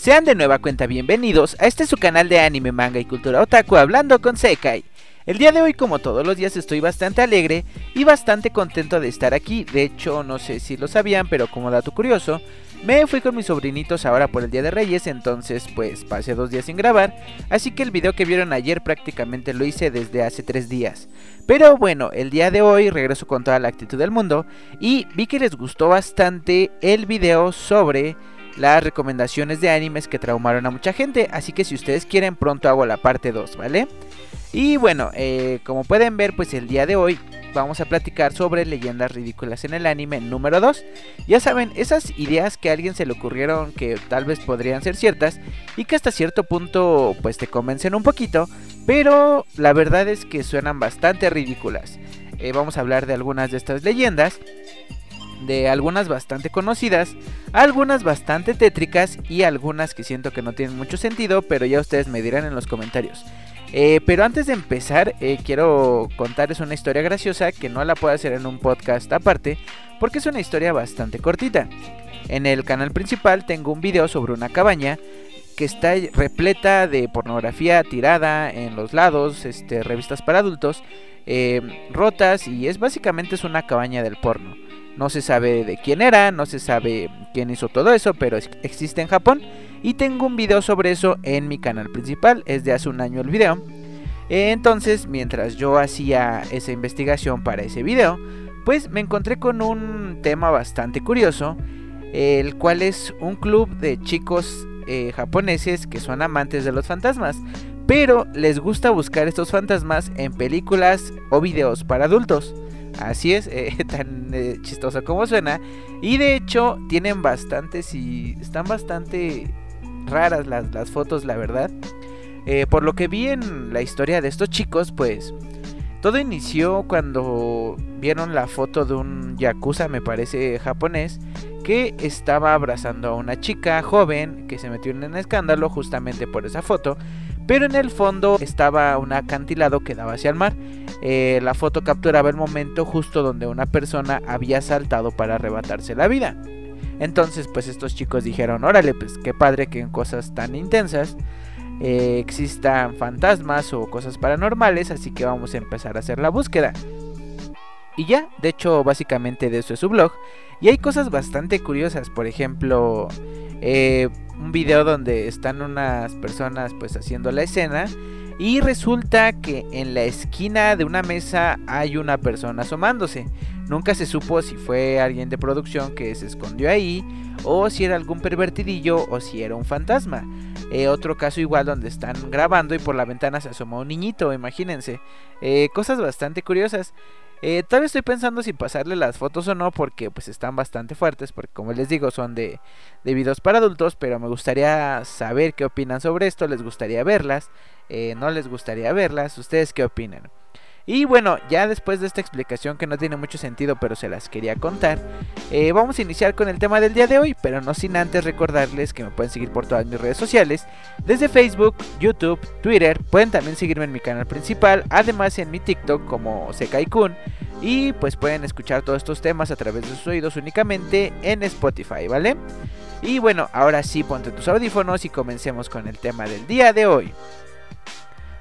Sean de nueva cuenta bienvenidos a este su canal de anime, manga y cultura otaku hablando con Sekai. El día de hoy, como todos los días, estoy bastante alegre y bastante contento de estar aquí. De hecho, no sé si lo sabían, pero como dato curioso, me fui con mis sobrinitos ahora por el Día de Reyes, entonces pues pasé dos días sin grabar, así que el video que vieron ayer prácticamente lo hice desde hace tres días. Pero bueno, el día de hoy regreso con toda la actitud del mundo y vi que les gustó bastante el video sobre las recomendaciones de animes que traumaron a mucha gente, así que si ustedes quieren pronto hago la parte 2, ¿vale? Y bueno, eh, como pueden ver, pues el día de hoy vamos a platicar sobre leyendas ridículas en el anime número 2. Ya saben, esas ideas que a alguien se le ocurrieron que tal vez podrían ser ciertas y que hasta cierto punto pues te convencen un poquito, pero la verdad es que suenan bastante ridículas. Eh, vamos a hablar de algunas de estas leyendas de algunas bastante conocidas, algunas bastante tétricas y algunas que siento que no tienen mucho sentido, pero ya ustedes me dirán en los comentarios. Eh, pero antes de empezar, eh, quiero contarles una historia graciosa que no la puedo hacer en un podcast aparte, porque es una historia bastante cortita. En el canal principal tengo un video sobre una cabaña que está repleta de pornografía tirada en los lados, este, revistas para adultos, eh, rotas y es básicamente es una cabaña del porno. No se sabe de quién era, no se sabe quién hizo todo eso, pero existe en Japón. Y tengo un video sobre eso en mi canal principal, es de hace un año el video. Entonces, mientras yo hacía esa investigación para ese video, pues me encontré con un tema bastante curioso, el cual es un club de chicos eh, japoneses que son amantes de los fantasmas, pero les gusta buscar estos fantasmas en películas o videos para adultos. Así es, eh, tan eh, chistoso como suena. Y de hecho tienen bastantes y están bastante raras las, fotos, la verdad. Eh, por lo que vi en la historia de estos chicos, pues todo inició cuando vieron la foto de un yakuza, me parece japonés, que estaba abrazando a una chica joven que se metió en un escándalo justamente por esa foto. Pero en el fondo estaba un acantilado que daba hacia el mar. Eh, la foto capturaba el momento justo donde una persona había saltado para arrebatarse la vida. Entonces, pues estos chicos dijeron, órale, pues qué padre que en cosas tan intensas eh, existan fantasmas o cosas paranormales, así que vamos a empezar a hacer la búsqueda. Y ya, de hecho, básicamente de eso es su blog. Y hay cosas bastante curiosas, por ejemplo, eh, un video donde están unas personas pues haciendo la escena y resulta que en la esquina de una mesa hay una persona asomándose. Nunca se supo si fue alguien de producción que se escondió ahí o si era algún pervertidillo o si era un fantasma. Eh, otro caso igual donde están grabando y por la ventana se asomó un niñito, imagínense. Eh, cosas bastante curiosas. Eh, todavía estoy pensando si pasarle las fotos o no porque pues están bastante fuertes porque como les digo son de, de videos para adultos pero me gustaría saber qué opinan sobre esto, les gustaría verlas, eh, no les gustaría verlas, ustedes qué opinan. Y bueno, ya después de esta explicación que no tiene mucho sentido, pero se las quería contar, eh, vamos a iniciar con el tema del día de hoy, pero no sin antes recordarles que me pueden seguir por todas mis redes sociales, desde Facebook, YouTube, Twitter, pueden también seguirme en mi canal principal, además en mi TikTok como Sekai-kun, y pues pueden escuchar todos estos temas a través de sus oídos únicamente en Spotify, ¿vale? Y bueno, ahora sí ponte tus audífonos y comencemos con el tema del día de hoy.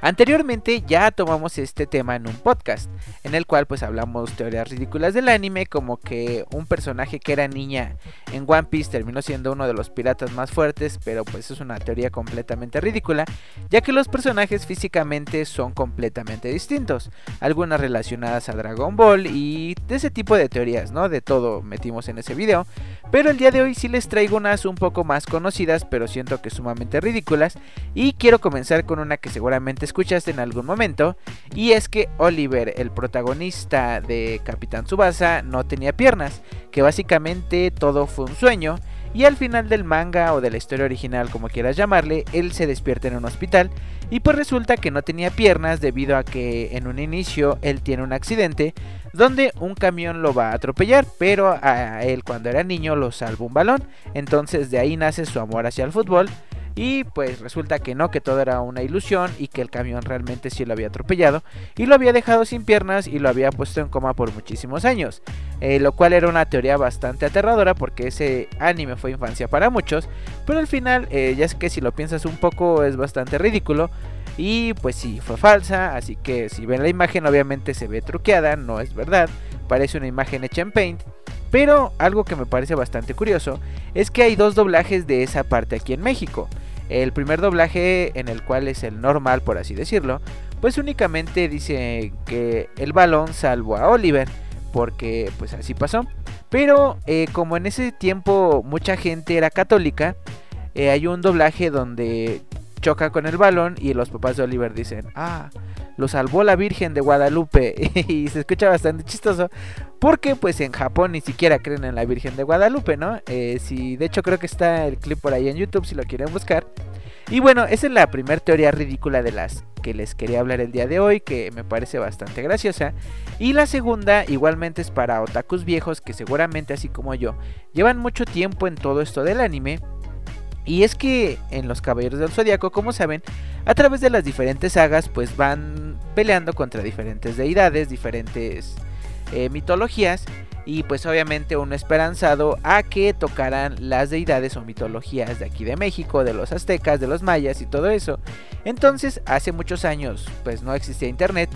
Anteriormente ya tomamos este tema en un podcast, en el cual pues hablamos teorías ridículas del anime, como que un personaje que era niña en One Piece terminó siendo uno de los piratas más fuertes, pero pues es una teoría completamente ridícula, ya que los personajes físicamente son completamente distintos, algunas relacionadas a Dragon Ball y de ese tipo de teorías, ¿no? De todo metimos en ese video, pero el día de hoy sí les traigo unas un poco más conocidas, pero siento que sumamente ridículas, y quiero comenzar con una que seguramente escuchaste en algún momento, y es que Oliver, el protagonista de Capitán Tsubasa, no tenía piernas, que básicamente todo fue un sueño, y al final del manga o de la historia original, como quieras llamarle, él se despierta en un hospital y pues resulta que no tenía piernas debido a que en un inicio él tiene un accidente donde un camión lo va a atropellar, pero a él cuando era niño lo salva un balón, entonces de ahí nace su amor hacia el fútbol y pues resulta que no, que todo era una ilusión y que el camión realmente sí lo había atropellado y lo había dejado sin piernas y lo había puesto en coma por muchísimos años. Eh, lo cual era una teoría bastante aterradora porque ese anime fue infancia para muchos, pero al final eh, ya es que si lo piensas un poco es bastante ridículo. Y pues sí, fue falsa, así que si ven la imagen obviamente se ve truqueada, no es verdad, parece una imagen hecha en Paint. Pero algo que me parece bastante curioso es que hay dos doblajes de esa parte aquí en México. El primer doblaje, en el cual es el normal, por así decirlo, pues únicamente dice que el balón salvó a Oliver, porque pues así pasó. Pero eh, como en ese tiempo mucha gente era católica, eh, hay un doblaje donde choca con el balón y los papás de Oliver dicen, ah, lo salvó la Virgen de Guadalupe y se escucha bastante chistoso porque pues en Japón ni siquiera creen en la Virgen de Guadalupe, ¿no? Eh, si, de hecho creo que está el clip por ahí en YouTube si lo quieren buscar. Y bueno, esa es la primera teoría ridícula de las que les quería hablar el día de hoy, que me parece bastante graciosa. Y la segunda igualmente es para otakus viejos que seguramente así como yo llevan mucho tiempo en todo esto del anime y es que en los Caballeros del Zodiaco, como saben, a través de las diferentes sagas, pues van peleando contra diferentes deidades, diferentes eh, mitologías. Y pues obviamente uno esperanzado a que tocaran las deidades o mitologías de aquí de México, de los aztecas, de los mayas y todo eso. Entonces, hace muchos años, pues no existía internet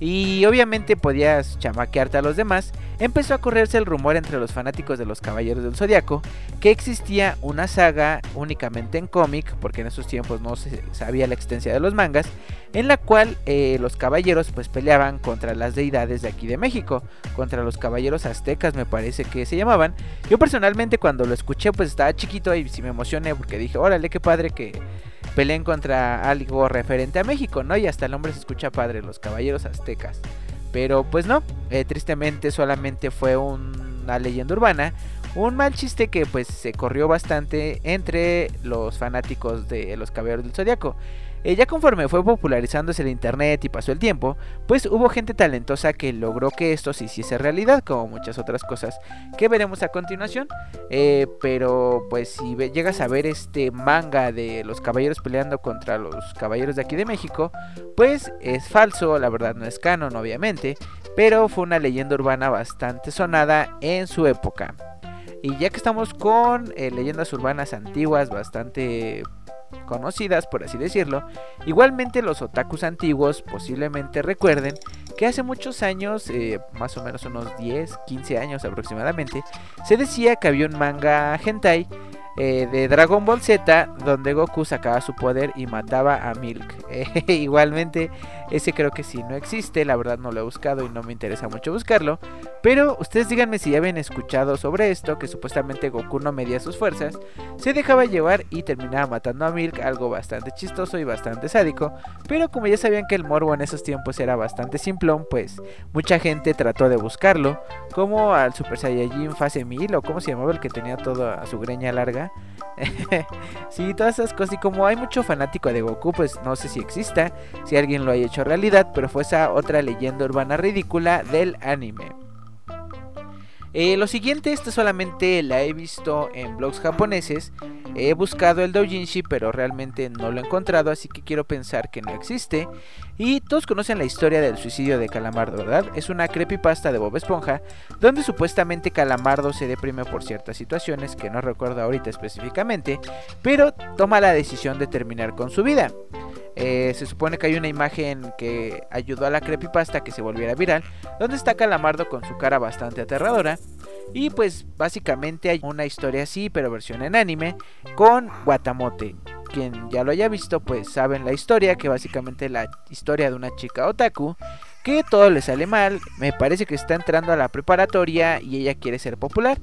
y obviamente podías chamaquearte a los demás, empezó a correrse el rumor entre los fanáticos de los Caballeros del Zodiaco que existía una saga únicamente en cómic, porque en esos tiempos no se sabía la extensión de los mangas, en la cual eh, los caballeros pues peleaban contra las deidades de aquí de México, contra los caballeros aztecas me parece que se llamaban. Yo personalmente cuando lo escuché pues estaba chiquito y sí me emocioné porque dije, órale, qué padre que peleen contra algo referente a México, ¿no? Y hasta el nombre se escucha padre, los caballeros aztecas. Pero pues no, eh, tristemente solamente fue una leyenda urbana, un mal chiste que pues se corrió bastante entre los fanáticos de los caballeros del zodiaco. Eh, ya conforme fue popularizándose el internet y pasó el tiempo, pues hubo gente talentosa que logró que esto se hiciese realidad, como muchas otras cosas que veremos a continuación. Eh, pero pues si llegas a ver este manga de los caballeros peleando contra los caballeros de aquí de México, pues es falso, la verdad no es canon obviamente, pero fue una leyenda urbana bastante sonada en su época. Y ya que estamos con eh, leyendas urbanas antiguas bastante conocidas, por así decirlo. Igualmente los otakus antiguos posiblemente recuerden que hace muchos años, eh, más o menos unos 10, 15 años aproximadamente, se decía que había un manga hentai eh, de Dragon Ball Z, donde Goku sacaba su poder y mataba a Milk. igualmente, ese creo que sí no existe, la verdad no lo he buscado y no me interesa mucho buscarlo. Pero ustedes díganme si ya habían escuchado sobre esto, que supuestamente Goku no medía sus fuerzas, se dejaba llevar y terminaba matando a Milk, algo bastante chistoso y bastante sádico. Pero como ya sabían que el morbo en esos tiempos era bastante simplón, pues mucha gente trató de buscarlo, como al Super Saiyajin Fase 1000 o como se llamaba el que tenía toda su greña larga. sí, todas esas cosas. Y como hay mucho fanático de Goku, pues no sé si exista, si alguien lo haya hecho realidad, pero fue esa otra leyenda urbana ridícula del anime. Eh, lo siguiente, esto solamente la he visto en blogs japoneses. He buscado el doujinshi, pero realmente no lo he encontrado, así que quiero pensar que no existe. Y todos conocen la historia del suicidio de Calamardo, ¿verdad? Es una creepypasta de Bob Esponja, donde supuestamente Calamardo se deprime por ciertas situaciones que no recuerdo ahorita específicamente, pero toma la decisión de terminar con su vida. Eh, se supone que hay una imagen que ayudó a la creepypasta que se volviera viral, donde está Calamardo con su cara bastante aterradora. Y pues básicamente hay una historia así, pero versión en anime, con Guatamote. Quien ya lo haya visto, pues saben la historia, que básicamente es la historia de una chica otaku que todo le sale mal, me parece que está entrando a la preparatoria y ella quiere ser popular.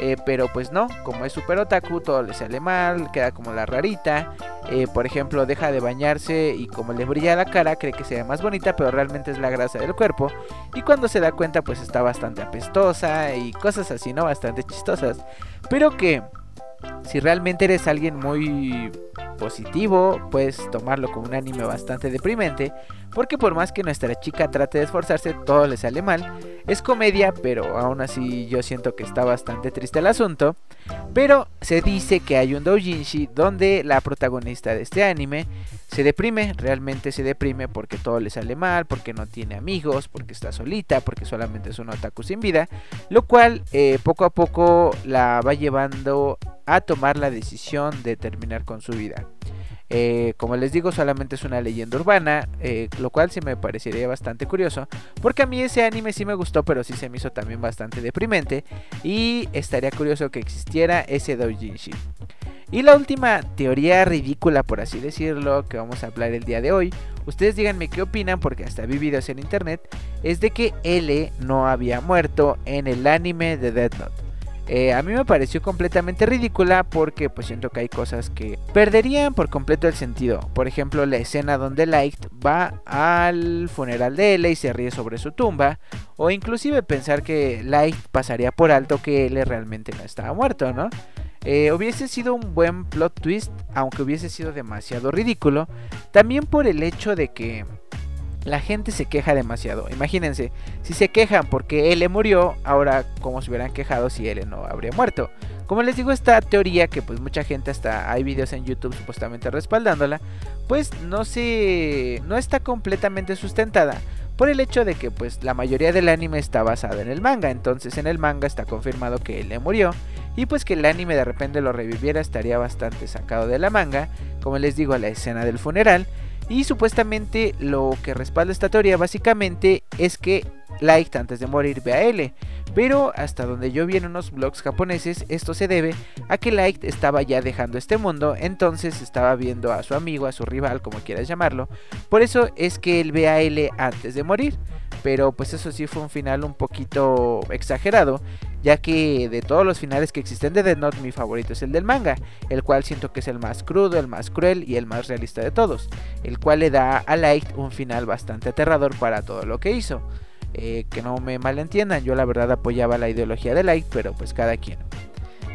Eh, pero pues no, como es super otaku, todo le sale mal, queda como la rarita. Eh, por ejemplo, deja de bañarse y como le brilla la cara, cree que se ve más bonita, pero realmente es la grasa del cuerpo. Y cuando se da cuenta, pues está bastante apestosa y cosas así, ¿no? Bastante chistosas. Pero que si realmente eres alguien muy positivo, puedes tomarlo como un anime bastante deprimente, porque por más que nuestra chica trate de esforzarse, todo le sale mal. Es comedia, pero aún así yo siento que está bastante triste el asunto. Pero se dice que hay un doujinshi donde la protagonista de este anime se deprime, realmente se deprime porque todo le sale mal, porque no tiene amigos, porque está solita, porque solamente es un otaku sin vida, lo cual eh, poco a poco la va llevando a tomar la decisión de terminar con su vida. Eh, como les digo, solamente es una leyenda urbana, eh, lo cual sí me parecería bastante curioso, porque a mí ese anime sí me gustó, pero sí se me hizo también bastante deprimente, y estaría curioso que existiera ese doujinshi. Y la última teoría ridícula, por así decirlo, que vamos a hablar el día de hoy, ustedes díganme qué opinan, porque hasta vi videos en internet, es de que L no había muerto en el anime de Death Note. Eh, a mí me pareció completamente ridícula porque pues siento que hay cosas que perderían por completo el sentido. Por ejemplo, la escena donde Light va al funeral de L y se ríe sobre su tumba. O inclusive pensar que Light pasaría por alto que L realmente no estaba muerto, ¿no? Eh, hubiese sido un buen plot twist, aunque hubiese sido demasiado ridículo. También por el hecho de que la gente se queja demasiado. Imagínense, si se quejan porque L murió, ahora cómo se hubieran quejado si L no habría muerto. Como les digo, esta teoría que pues mucha gente hasta hay videos en YouTube supuestamente respaldándola, pues no se no está completamente sustentada por el hecho de que pues la mayoría del anime está basado en el manga, entonces en el manga está confirmado que L murió y pues que el anime de repente lo reviviera estaría bastante sacado de la manga, como les digo, la escena del funeral y supuestamente lo que respalda esta teoría básicamente es que Light antes de morir ve a L. Pero hasta donde yo vi en unos blogs japoneses, esto se debe a que Light estaba ya dejando este mundo, entonces estaba viendo a su amigo, a su rival, como quieras llamarlo. Por eso es que él ve a L antes de morir. Pero pues eso sí fue un final un poquito exagerado, ya que de todos los finales que existen de Death Note mi favorito es el del manga, el cual siento que es el más crudo, el más cruel y el más realista de todos, el cual le da a Light un final bastante aterrador para todo lo que hizo. Eh, que no me malentiendan, yo la verdad apoyaba la ideología de Light, pero pues cada quien.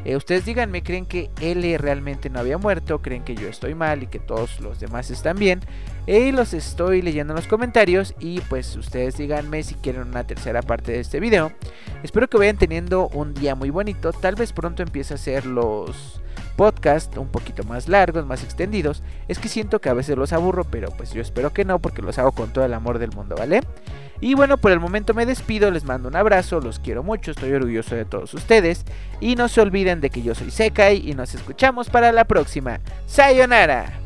Eh, ustedes díganme, ¿creen que L realmente no había muerto? ¿Creen que yo estoy mal y que todos los demás están bien? Y los estoy leyendo en los comentarios y pues ustedes díganme si quieren una tercera parte de este video. Espero que vayan teniendo un día muy bonito. Tal vez pronto empiece a hacer los podcasts un poquito más largos, más extendidos. Es que siento que a veces los aburro, pero pues yo espero que no porque los hago con todo el amor del mundo, ¿vale? Y bueno, por el momento me despido, les mando un abrazo, los quiero mucho, estoy orgulloso de todos ustedes. Y no se olviden de que yo soy Sekai y nos escuchamos para la próxima. ¡Sayonara!